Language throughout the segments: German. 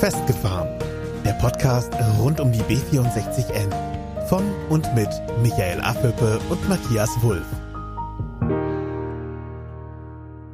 Festgefahren. Der Podcast rund um die B64N. Von und mit Michael Affelpe und Matthias Wulff.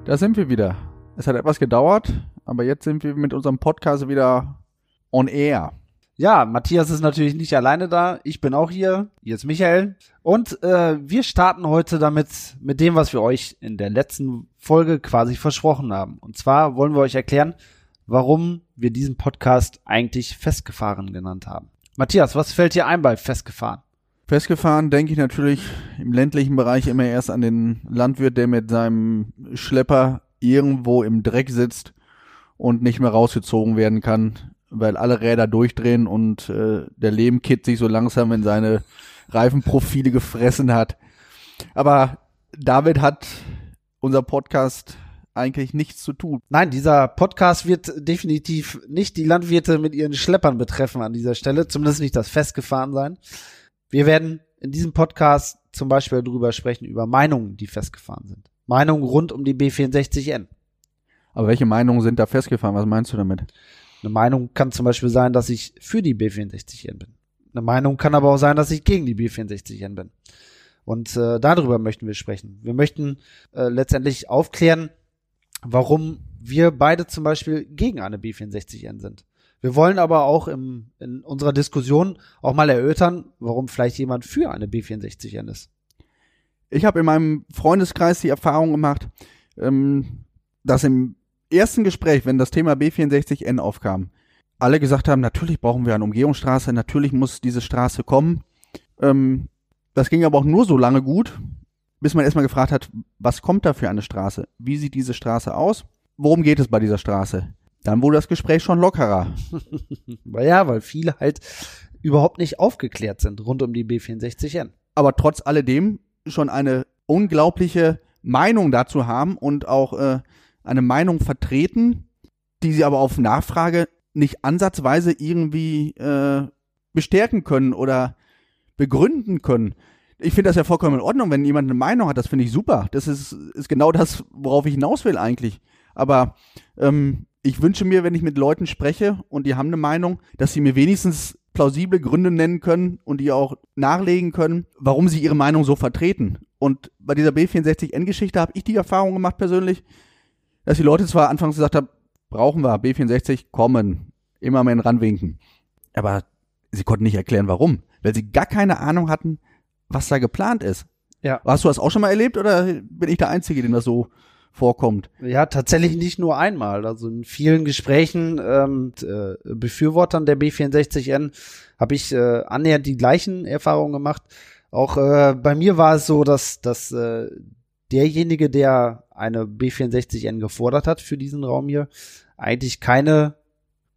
Da sind wir wieder. Es hat etwas gedauert, aber jetzt sind wir mit unserem Podcast wieder on air. Ja, Matthias ist natürlich nicht alleine da. Ich bin auch hier. Hier ist Michael. Und äh, wir starten heute damit, mit dem, was wir euch in der letzten Folge quasi versprochen haben. Und zwar wollen wir euch erklären, warum wir diesen Podcast eigentlich festgefahren genannt haben. Matthias, was fällt dir ein bei festgefahren? Festgefahren denke ich natürlich im ländlichen Bereich immer erst an den Landwirt, der mit seinem Schlepper irgendwo im Dreck sitzt und nicht mehr rausgezogen werden kann, weil alle Räder durchdrehen und äh, der Lehmkit sich so langsam in seine Reifenprofile gefressen hat. Aber damit hat unser Podcast eigentlich nichts zu tun. Nein, dieser Podcast wird definitiv nicht die Landwirte mit ihren Schleppern betreffen an dieser Stelle, zumindest nicht das Festgefahren sein. Wir werden in diesem Podcast zum Beispiel darüber sprechen, über Meinungen, die festgefahren sind. Meinungen rund um die B64N. Aber welche Meinungen sind da festgefahren? Was meinst du damit? Eine Meinung kann zum Beispiel sein, dass ich für die B64N bin. Eine Meinung kann aber auch sein, dass ich gegen die B64N bin. Und äh, darüber möchten wir sprechen. Wir möchten äh, letztendlich aufklären, warum wir beide zum Beispiel gegen eine B64N sind. Wir wollen aber auch im, in unserer Diskussion auch mal erörtern, warum vielleicht jemand für eine B64N ist. Ich habe in meinem Freundeskreis die Erfahrung gemacht, ähm, dass im ersten Gespräch, wenn das Thema B64N aufkam, alle gesagt haben, natürlich brauchen wir eine Umgehungsstraße, natürlich muss diese Straße kommen. Ähm, das ging aber auch nur so lange gut, bis man erstmal gefragt hat, was kommt da für eine Straße? Wie sieht diese Straße aus? Worum geht es bei dieser Straße? Dann wurde das Gespräch schon lockerer. ja, weil viele halt überhaupt nicht aufgeklärt sind rund um die B64N. Aber trotz alledem schon eine unglaubliche Meinung dazu haben und auch äh, eine Meinung vertreten, die sie aber auf Nachfrage nicht ansatzweise irgendwie äh, bestärken können oder begründen können. Ich finde das ja vollkommen in Ordnung, wenn jemand eine Meinung hat, das finde ich super. Das ist, ist genau das, worauf ich hinaus will eigentlich. Aber ähm, ich wünsche mir, wenn ich mit Leuten spreche und die haben eine Meinung, dass sie mir wenigstens plausible Gründe nennen können und die auch nachlegen können, warum sie ihre Meinung so vertreten. Und bei dieser B64N-Geschichte habe ich die Erfahrung gemacht persönlich, dass die Leute zwar anfangs gesagt haben, brauchen wir B64, kommen, immer mehr ranwinken. Aber sie konnten nicht erklären, warum. Weil sie gar keine Ahnung hatten, was da geplant ist. Ja. Hast du das auch schon mal erlebt oder bin ich der Einzige, dem das so vorkommt? Ja, tatsächlich nicht nur einmal. Also in vielen Gesprächen ähm, mit äh, Befürwortern der B64N habe ich äh, annähernd die gleichen Erfahrungen gemacht. Auch äh, bei mir war es so, dass, dass äh, derjenige, der eine B64N gefordert hat für diesen Raum hier, eigentlich keine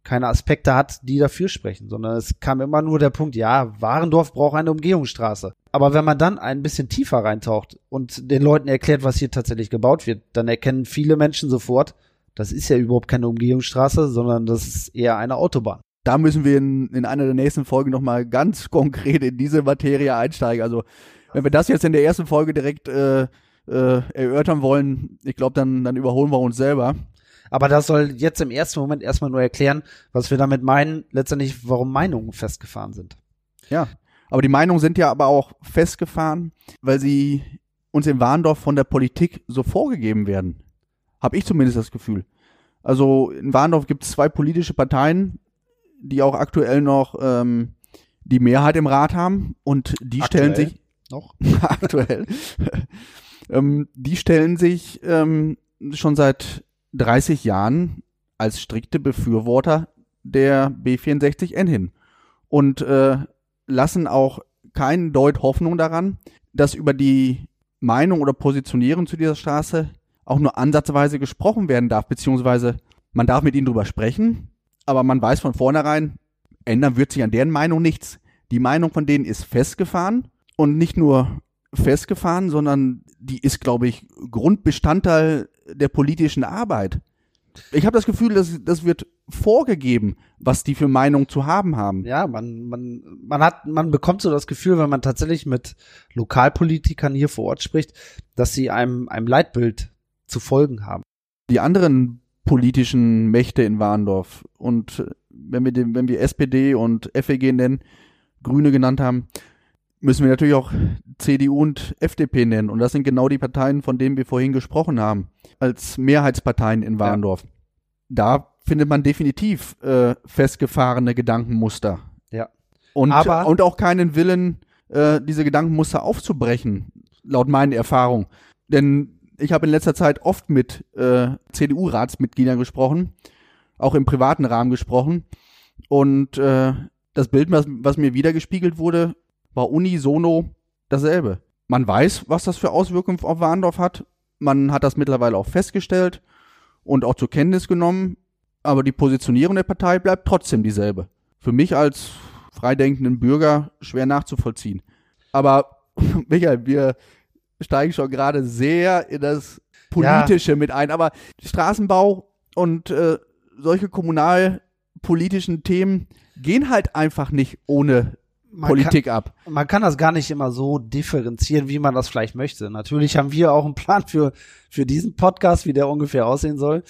keine Aspekte hat, die dafür sprechen, sondern es kam immer nur der Punkt, ja, Warendorf braucht eine Umgehungsstraße. Aber wenn man dann ein bisschen tiefer reintaucht und den Leuten erklärt, was hier tatsächlich gebaut wird, dann erkennen viele Menschen sofort, das ist ja überhaupt keine Umgehungsstraße, sondern das ist eher eine Autobahn. Da müssen wir in, in einer der nächsten Folgen nochmal ganz konkret in diese Materie einsteigen. Also wenn wir das jetzt in der ersten Folge direkt äh, äh, erörtern wollen, ich glaube, dann, dann überholen wir uns selber. Aber das soll jetzt im ersten Moment erstmal nur erklären, was wir damit meinen, letztendlich, warum Meinungen festgefahren sind. Ja, aber die Meinungen sind ja aber auch festgefahren, weil sie uns in Warndorf von der Politik so vorgegeben werden. Habe ich zumindest das Gefühl. Also in Warndorf gibt es zwei politische Parteien, die auch aktuell noch ähm, die Mehrheit im Rat haben und die aktuell? stellen sich noch aktuell ähm, die stellen sich ähm, schon seit 30 Jahren als strikte Befürworter der B64N hin und äh, lassen auch keinen Deut Hoffnung daran, dass über die Meinung oder Positionierung zu dieser Straße auch nur ansatzweise gesprochen werden darf, beziehungsweise man darf mit ihnen drüber sprechen, aber man weiß von vornherein, ändern wird sich an deren Meinung nichts. Die Meinung von denen ist festgefahren und nicht nur festgefahren, sondern die ist, glaube ich, Grundbestandteil der politischen Arbeit. Ich habe das Gefühl, dass das wird vorgegeben, was die für Meinung zu haben haben. Ja, man, man, man hat, man bekommt so das Gefühl, wenn man tatsächlich mit Lokalpolitikern hier vor Ort spricht, dass sie einem, einem Leitbild zu folgen haben. Die anderen politischen Mächte in Warndorf und wenn wir, den, wenn wir SPD und FEG nennen, Grüne genannt haben, müssen wir natürlich auch CDU und FDP nennen. Und das sind genau die Parteien, von denen wir vorhin gesprochen haben, als Mehrheitsparteien in Warndorf. Ja. Da findet man definitiv äh, festgefahrene Gedankenmuster. Ja. Und, Aber und auch keinen Willen, äh, diese Gedankenmuster aufzubrechen, laut meinen Erfahrungen. Denn ich habe in letzter Zeit oft mit äh, CDU-Ratsmitgliedern gesprochen, auch im privaten Rahmen gesprochen. Und äh, das Bild, was, was mir wiedergespiegelt wurde, war unisono dasselbe. Man weiß, was das für Auswirkungen auf Warndorf hat. Man hat das mittlerweile auch festgestellt und auch zur Kenntnis genommen. Aber die Positionierung der Partei bleibt trotzdem dieselbe. Für mich als freidenkenden Bürger schwer nachzuvollziehen. Aber Michael, wir steigen schon gerade sehr in das Politische ja. mit ein. Aber Straßenbau und äh, solche kommunalpolitischen Themen gehen halt einfach nicht ohne man Politik kann, ab. Man kann das gar nicht immer so differenzieren, wie man das vielleicht möchte. Natürlich haben wir auch einen Plan für, für diesen Podcast, wie der ungefähr aussehen soll.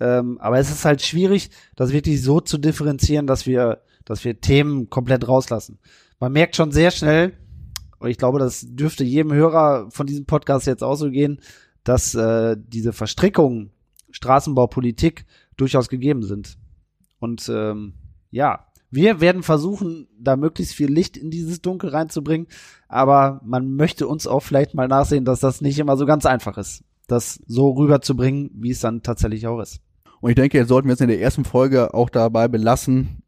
Ähm, aber es ist halt schwierig, das wirklich so zu differenzieren, dass wir, dass wir Themen komplett rauslassen. Man merkt schon sehr schnell, und ich glaube, das dürfte jedem Hörer von diesem Podcast jetzt auch so gehen, dass äh, diese Verstrickungen Straßenbaupolitik durchaus gegeben sind. Und ähm, ja, wir werden versuchen, da möglichst viel Licht in dieses Dunkel reinzubringen, aber man möchte uns auch vielleicht mal nachsehen, dass das nicht immer so ganz einfach ist, das so rüberzubringen, wie es dann tatsächlich auch ist. Und ich denke, jetzt sollten wir es in der ersten Folge auch dabei belassen,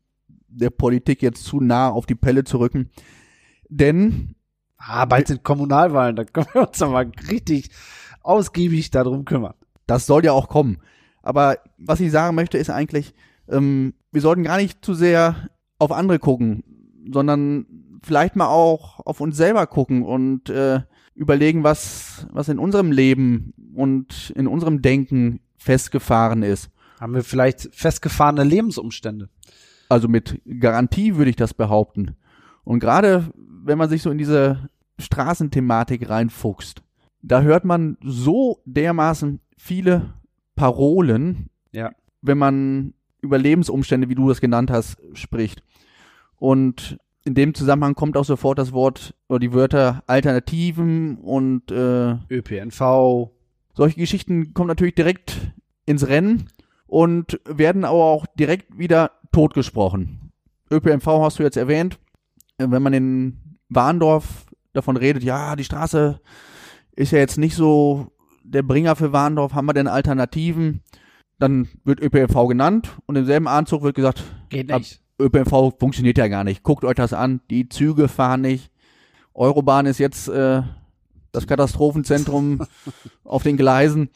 der Politik jetzt zu nah auf die Pelle zu rücken. Denn. Ah, bald sind Kommunalwahlen, da können wir uns doch mal richtig ausgiebig darum kümmern. Das soll ja auch kommen. Aber was ich sagen möchte, ist eigentlich, ähm, wir sollten gar nicht zu sehr auf andere gucken, sondern vielleicht mal auch auf uns selber gucken und äh, überlegen, was, was in unserem Leben und in unserem Denken festgefahren ist. Haben wir vielleicht festgefahrene Lebensumstände? Also mit Garantie würde ich das behaupten. Und gerade wenn man sich so in diese Straßenthematik reinfuchst, da hört man so dermaßen viele Parolen, ja. wenn man über Lebensumstände, wie du das genannt hast, spricht. Und in dem Zusammenhang kommt auch sofort das Wort oder die Wörter Alternativen und äh, ÖPNV. Solche Geschichten kommen natürlich direkt ins Rennen und werden aber auch direkt wieder totgesprochen. ÖPNV hast du jetzt erwähnt. Wenn man in Warndorf davon redet, ja, die Straße ist ja jetzt nicht so der Bringer für Warndorf, haben wir denn Alternativen? Dann wird ÖPNV genannt und im selben Anzug wird gesagt, geht nicht. ÖPNV funktioniert ja gar nicht. Guckt euch das an, die Züge fahren nicht. Eurobahn ist jetzt äh, das Katastrophenzentrum auf den Gleisen.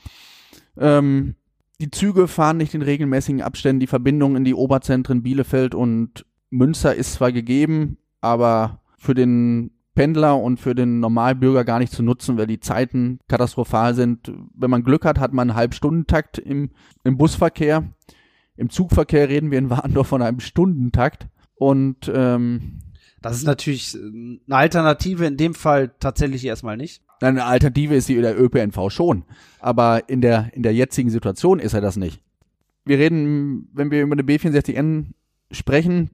Ähm, die Züge fahren nicht in regelmäßigen Abständen. Die Verbindung in die Oberzentren Bielefeld und Münster ist zwar gegeben, aber für den Pendler und für den Normalbürger gar nicht zu nutzen, weil die Zeiten katastrophal sind. Wenn man Glück hat, hat man einen Halbstundentakt im, im Busverkehr. Im Zugverkehr reden wir in Warndorf von einem Stundentakt. Und ähm, das ist natürlich eine Alternative in dem Fall tatsächlich erstmal nicht. Eine Alternative ist die der ÖPNV schon, aber in der in der jetzigen Situation ist er das nicht. Wir reden, wenn wir über eine B64N sprechen,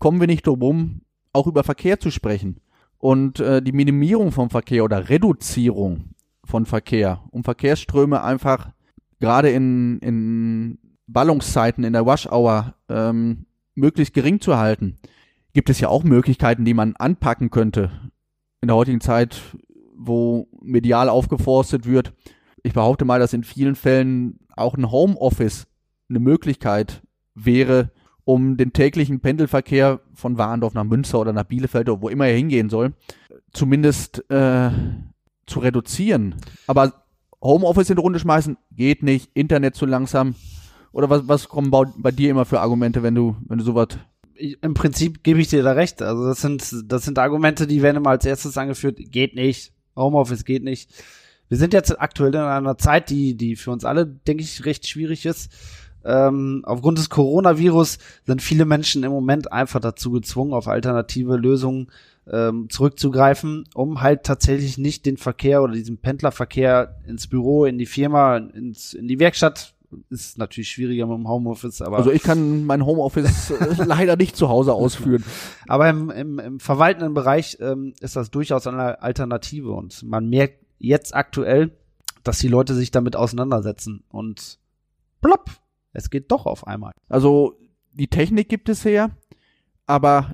kommen wir nicht drum, auch über Verkehr zu sprechen und äh, die Minimierung vom Verkehr oder Reduzierung von Verkehr, um Verkehrsströme einfach gerade in, in Ballungszeiten in der Wash Hour ähm, möglichst gering zu halten, gibt es ja auch Möglichkeiten, die man anpacken könnte in der heutigen Zeit, wo medial aufgeforstet wird. Ich behaupte mal, dass in vielen Fällen auch ein Homeoffice eine Möglichkeit wäre, um den täglichen Pendelverkehr von Warendorf nach Münster oder nach Bielefeld oder wo immer er hingehen soll, zumindest äh, zu reduzieren. Aber Homeoffice in die Runde schmeißen geht nicht, Internet zu langsam. Oder was, was kommen bei, bei dir immer für Argumente, wenn du, wenn du sowas im Prinzip gebe ich dir da recht. Also das sind, das sind Argumente, die werden immer als erstes angeführt. Geht nicht. Homeoffice geht nicht. Wir sind jetzt aktuell in einer Zeit, die, die für uns alle, denke ich, recht schwierig ist. Ähm, aufgrund des Coronavirus sind viele Menschen im Moment einfach dazu gezwungen, auf alternative Lösungen ähm, zurückzugreifen, um halt tatsächlich nicht den Verkehr oder diesen Pendlerverkehr ins Büro, in die Firma, ins, in die Werkstatt ist natürlich schwieriger mit dem Homeoffice, aber. Also ich kann mein Homeoffice leider nicht zu Hause ausführen. Aber im, im, im verwaltenden Bereich ähm, ist das durchaus eine Alternative und man merkt jetzt aktuell, dass die Leute sich damit auseinandersetzen und plopp, es geht doch auf einmal. Also die Technik gibt es her, aber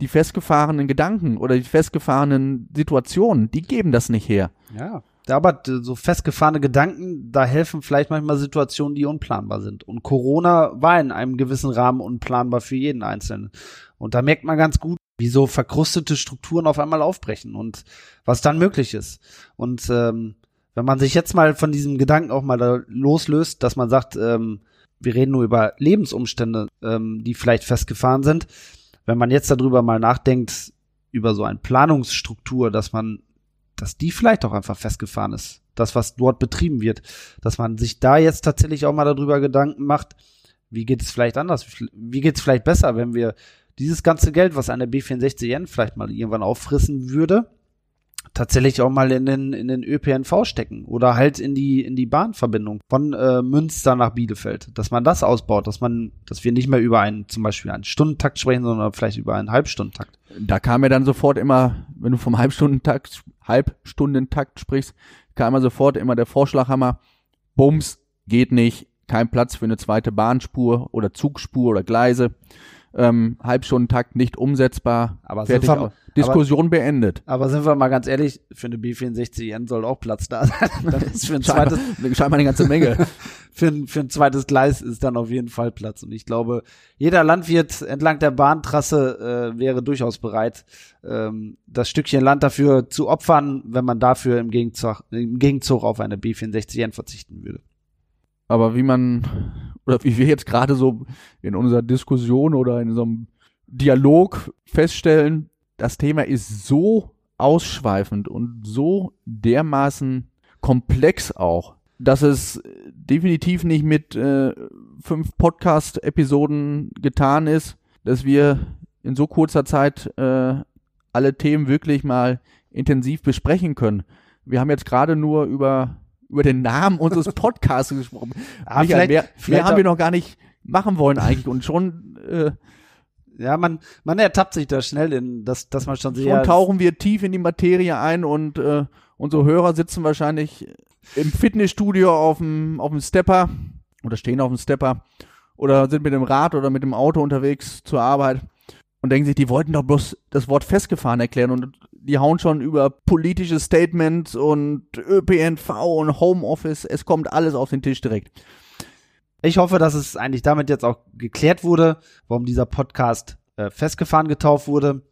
die festgefahrenen Gedanken oder die festgefahrenen Situationen, die geben das nicht her. Ja. Aber so festgefahrene Gedanken, da helfen vielleicht manchmal Situationen, die unplanbar sind. Und Corona war in einem gewissen Rahmen unplanbar für jeden Einzelnen. Und da merkt man ganz gut, wie so verkrustete Strukturen auf einmal aufbrechen und was dann möglich ist. Und ähm, wenn man sich jetzt mal von diesem Gedanken auch mal da loslöst, dass man sagt, ähm, wir reden nur über Lebensumstände, ähm, die vielleicht festgefahren sind. Wenn man jetzt darüber mal nachdenkt, über so eine Planungsstruktur, dass man dass die vielleicht auch einfach festgefahren ist. Das, was dort betrieben wird. Dass man sich da jetzt tatsächlich auch mal darüber Gedanken macht, wie geht es vielleicht anders? Wie geht es vielleicht besser, wenn wir dieses ganze Geld, was eine B64N vielleicht mal irgendwann auffrissen würde, tatsächlich auch mal in den, in den ÖPNV stecken oder halt in die, in die Bahnverbindung von äh, Münster nach Bielefeld. Dass man das ausbaut, dass man, dass wir nicht mehr über einen, zum Beispiel einen Stundentakt sprechen, sondern vielleicht über einen Halbstundentakt. Da kam mir dann sofort immer, wenn du vom Halbstundentakt, Halbstundentakt sprichst, kam immer sofort immer der Vorschlaghammer, Bums, geht nicht, kein Platz für eine zweite Bahnspur oder Zugspur oder Gleise ähm, Halbstundentakt nicht umsetzbar. Aber Fertig wir, Diskussion aber, beendet. Aber sind wir mal ganz ehrlich, für eine B64N soll auch Platz da sein. Das ist für ein zweites, scheinbar eine ganze Menge. für, ein, für ein zweites Gleis ist dann auf jeden Fall Platz. Und ich glaube, jeder Landwirt entlang der Bahntrasse äh, wäre durchaus bereit, ähm, das Stückchen Land dafür zu opfern, wenn man dafür im Gegenzug, im Gegenzug auf eine B64N verzichten würde. Aber wie man oder wie wir jetzt gerade so in unserer Diskussion oder in so einem Dialog feststellen, das Thema ist so ausschweifend und so dermaßen komplex auch, dass es definitiv nicht mit äh, fünf Podcast-Episoden getan ist, dass wir in so kurzer Zeit äh, alle Themen wirklich mal intensiv besprechen können. Wir haben jetzt gerade nur über über den Namen unseres Podcasts gesprochen. Ah, Michael, vielleicht, mehr, vielleicht mehr haben wir noch gar nicht machen wollen eigentlich und schon äh, ja, man, man ertappt sich da schnell in, dass, dass man schon sehr. Schon tauchen wir tief in die Materie ein und äh, unsere Hörer sitzen wahrscheinlich im Fitnessstudio auf dem, auf dem Stepper oder stehen auf dem Stepper oder sind mit dem Rad oder mit dem Auto unterwegs zur Arbeit und denken sich, die wollten doch bloß das Wort festgefahren erklären und die hauen schon über politische Statements und ÖPNV und Homeoffice. Es kommt alles auf den Tisch direkt. Ich hoffe, dass es eigentlich damit jetzt auch geklärt wurde, warum dieser Podcast äh, festgefahren getauft wurde.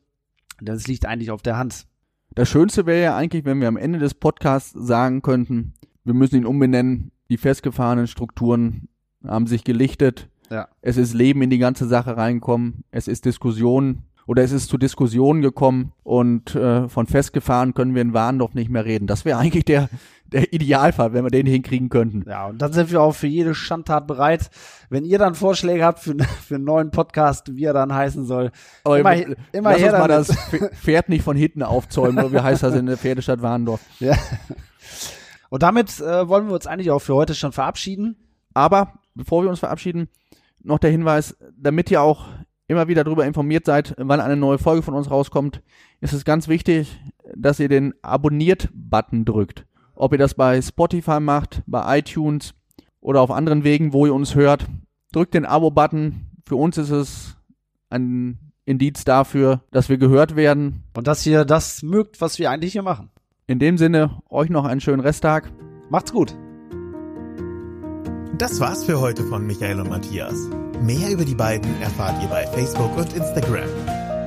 Denn es liegt eigentlich auf der Hand. Das Schönste wäre ja eigentlich, wenn wir am Ende des Podcasts sagen könnten, wir müssen ihn umbenennen. Die festgefahrenen Strukturen haben sich gelichtet. Ja. Es ist Leben in die ganze Sache reinkommen. Es ist Diskussion oder es ist zu Diskussionen gekommen und äh, von festgefahren können wir in Warndorf nicht mehr reden. Das wäre eigentlich der, der Idealfall, wenn wir den hinkriegen könnten. Ja, und dann sind wir auch für jede Schandtat bereit. Wenn ihr dann Vorschläge habt für, für einen neuen Podcast, wie er dann heißen soll, Aber immer, immer lass her uns mal das Pferd nicht von hinten aufzäumen, wie heißt das in der Pferdestadt Warndorf. Ja. Und damit äh, wollen wir uns eigentlich auch für heute schon verabschieden. Aber bevor wir uns verabschieden, noch der Hinweis, damit ihr auch immer wieder darüber informiert seid, wann eine neue Folge von uns rauskommt, ist es ganz wichtig, dass ihr den Abonniert-Button drückt. Ob ihr das bei Spotify macht, bei iTunes oder auf anderen Wegen, wo ihr uns hört, drückt den Abo-Button. Für uns ist es ein Indiz dafür, dass wir gehört werden. Und dass ihr das mögt, was wir eigentlich hier machen. In dem Sinne, euch noch einen schönen Resttag. Macht's gut. Das war's für heute von Michael und Matthias. Mehr über die beiden erfahrt ihr bei Facebook und Instagram.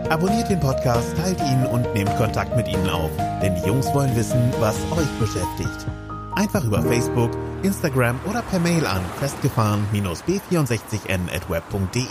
Abonniert den Podcast, teilt ihn und nehmt Kontakt mit ihnen auf, denn die Jungs wollen wissen, was euch beschäftigt. Einfach über Facebook, Instagram oder per Mail an festgefahren-b64n at web.de.